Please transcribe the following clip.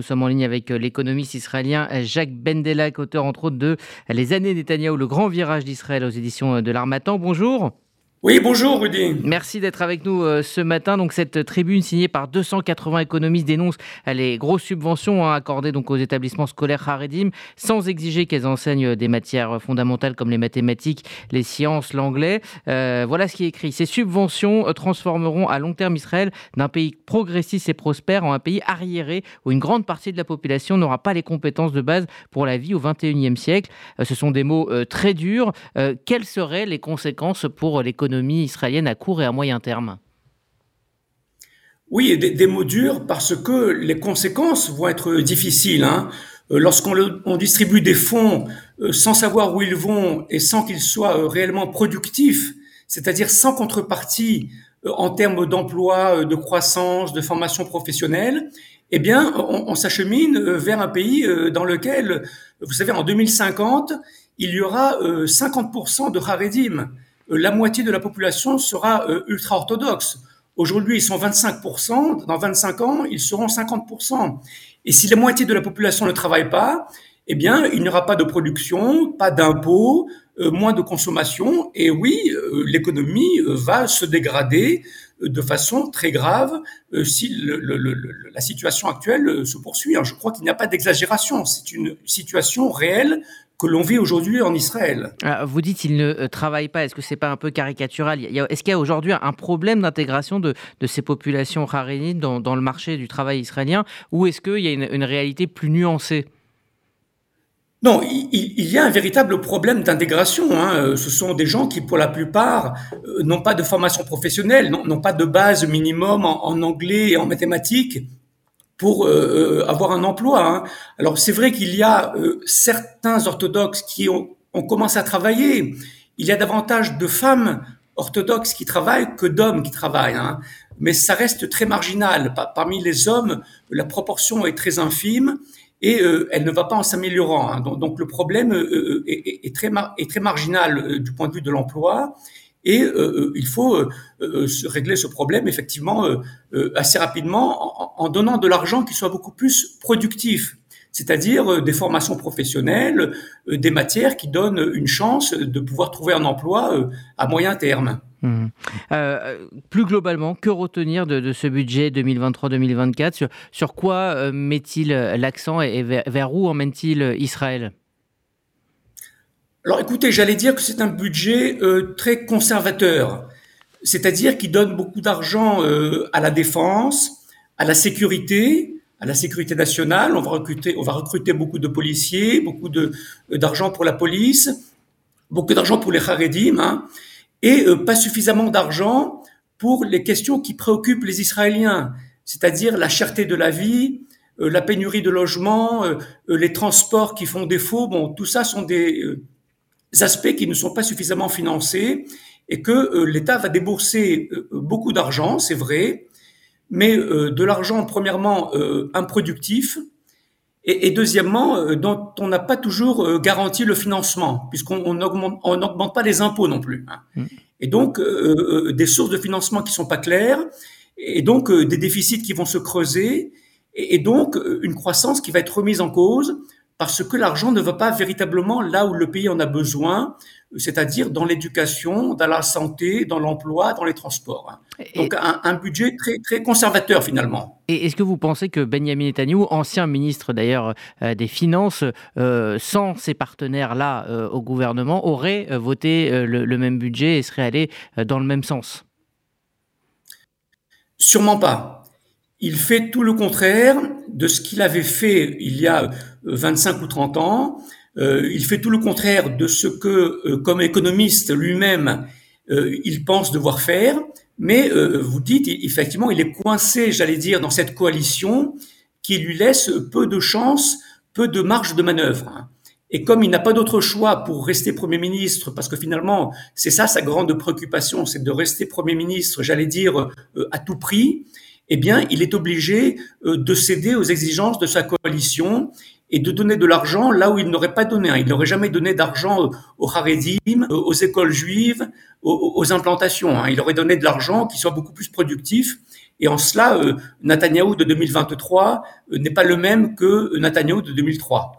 nous sommes en ligne avec l'économiste israélien Jacques Bendelak, auteur entre autres de Les années Netanyahou, le grand virage d'Israël aux éditions de l'Armatan. Bonjour. Oui, bonjour Rudy. Merci d'être avec nous euh, ce matin. Donc cette tribune signée par 280 économistes dénonce les grosses subventions hein, accordées donc aux établissements scolaires Haredim sans exiger qu'elles enseignent des matières fondamentales comme les mathématiques, les sciences, l'anglais. Euh, voilà ce qui est écrit. Ces subventions euh, transformeront à long terme Israël d'un pays progressiste et prospère en un pays arriéré où une grande partie de la population n'aura pas les compétences de base pour la vie au 21e siècle. ce sont des mots très durs. quelles seraient les conséquences pour l'économie israélienne à court et à moyen terme Oui, des, des, mots durs parce que les conséquences vont être difficiles. Hein. Euh, lorsqu'on distribue des fonds euh, sans savoir où ils vont et sans qu'ils soient euh, réellement productifs, c'est-à-dire sans contrepartie en termes d'emploi, de croissance, de formation professionnelle, eh bien, on, on s'achemine vers un pays dans lequel, vous savez, en 2050, il y aura 50% de Haredim. Euh, la moitié de la population sera euh, ultra-orthodoxe. Aujourd'hui, ils sont 25%, dans 25 ans, ils seront 50%. Et si la moitié de la population ne travaille pas, eh bien, il n'y aura pas de production, pas d'impôts, moins de consommation, et oui, l'économie va se dégrader de façon très grave si la situation actuelle se poursuit. Je crois qu'il n'y a pas d'exagération, c'est une situation réelle que l'on vit aujourd'hui en Israël. Ah, vous dites qu'il ne euh, travaille pas. Est-ce que c'est pas un peu caricatural? Est-ce qu'il y a aujourd'hui un problème d'intégration de, ces populations harénites dans, le marché du travail israélien? Ou est-ce qu'il y a une, réalité plus nuancée? Non, il, y a un véritable problème d'intégration. Hein. Ce sont des gens qui, pour la plupart, euh, n'ont pas de formation professionnelle, n'ont pas de base minimum en anglais et en mathématiques, pour euh, euh, avoir un emploi. Hein. Alors c'est vrai qu'il y a euh, certains orthodoxes qui ont, ont, commencé à travailler. Il y a davantage de femmes orthodoxes qui travaillent que d'hommes qui travaillent. Hein. Mais ça reste très marginal. Parmi les hommes, la proportion est très infime et elle ne va pas en s'améliorant. Hein. Donc, le problème est, est, très, est très marginal du point de vue de l'emploi. Et euh, euh, il faut euh, régler ce problème effectivement assez rapidement en, donnant de l'argent qui soit beaucoup plus productif, c'est-à-dire des formations professionnelles, des matières qui donnent une chance de pouvoir trouver un emploi à moyen terme. Mmh. plus globalement, que retenir de, ce budget 2023-2024 sur, sur, quoi met-il l'accent et, vers où emmène-t-il Israël? Alors écoutez, j'allais dire que c'est un budget euh, très conservateur, c'est-à-dire qui donne beaucoup d'argent euh, à la défense, à la sécurité, à la sécurité nationale. On va recruter, on va recruter beaucoup de policiers, beaucoup de euh, d'argent pour la police, beaucoup d'argent pour les Haredim, hein, et pas suffisamment d'argent pour les questions qui préoccupent les Israéliens, c'est-à-dire la cherté de la vie, la pénurie de logements, les transports qui font défaut. Bon, tout ça sont des aspects qui ne sont pas suffisamment financés et que euh, l'État va débourser euh, beaucoup d'argent, c'est vrai, mais euh, de l'argent premièrement improductif et, et deuxièmement dont on n'a pas toujours garanti le financement puisqu'on n'augmente on n'augmente pas les impôts non plus. Hein. Mmh. Et donc des sources de financement qui sont pas claires et donc des déficits qui vont se creuser et, et donc une croissance qui va être remise en cause parce que l'argent ne va pas véritablement là où le pays en a besoin, c'est-à-dire dans l'éducation, dans la santé, dans l'emploi, dans les transports. Donc un, budget très, très conservateur finalement. Et est-ce que vous pensez que Benjamin Netanyahu, ancien ministre d'ailleurs euh, des Finances, euh, sans ses partenaires-là euh, au gouvernement, aurait voté le, même budget et serait allé dans le même sens? Sûrement pas. Il fait tout le contraire de ce qu'il avait fait il y a 25 euh, ou 30 ans. Euh, il fait tout le contraire de ce que, euh, comme économiste lui-même, il pense devoir faire. Mais vous dites, effectivement, il est coincé, j'allais dire, dans cette coalition qui lui laisse peu de chance, peu de marge de manœuvre. Et comme il n'a pas d'autre choix pour rester Premier ministre, parce que finalement, c'est ça sa grande préoccupation, c'est de rester Premier ministre, j'allais dire, à tout prix, eh bien, il est obligé euh, de céder aux exigences de sa coalition. et de donner de l'argent là où il n'aurait pas donné. Il n'aurait jamais donné d'argent aux Haredim, aux écoles juives, aux, implantations. Hein. Il aurait donné de l'argent qui soit beaucoup plus productif. Et en cela, euh, Netanyahou de 2023 euh, n'est pas le même que Netanyahou de 2003.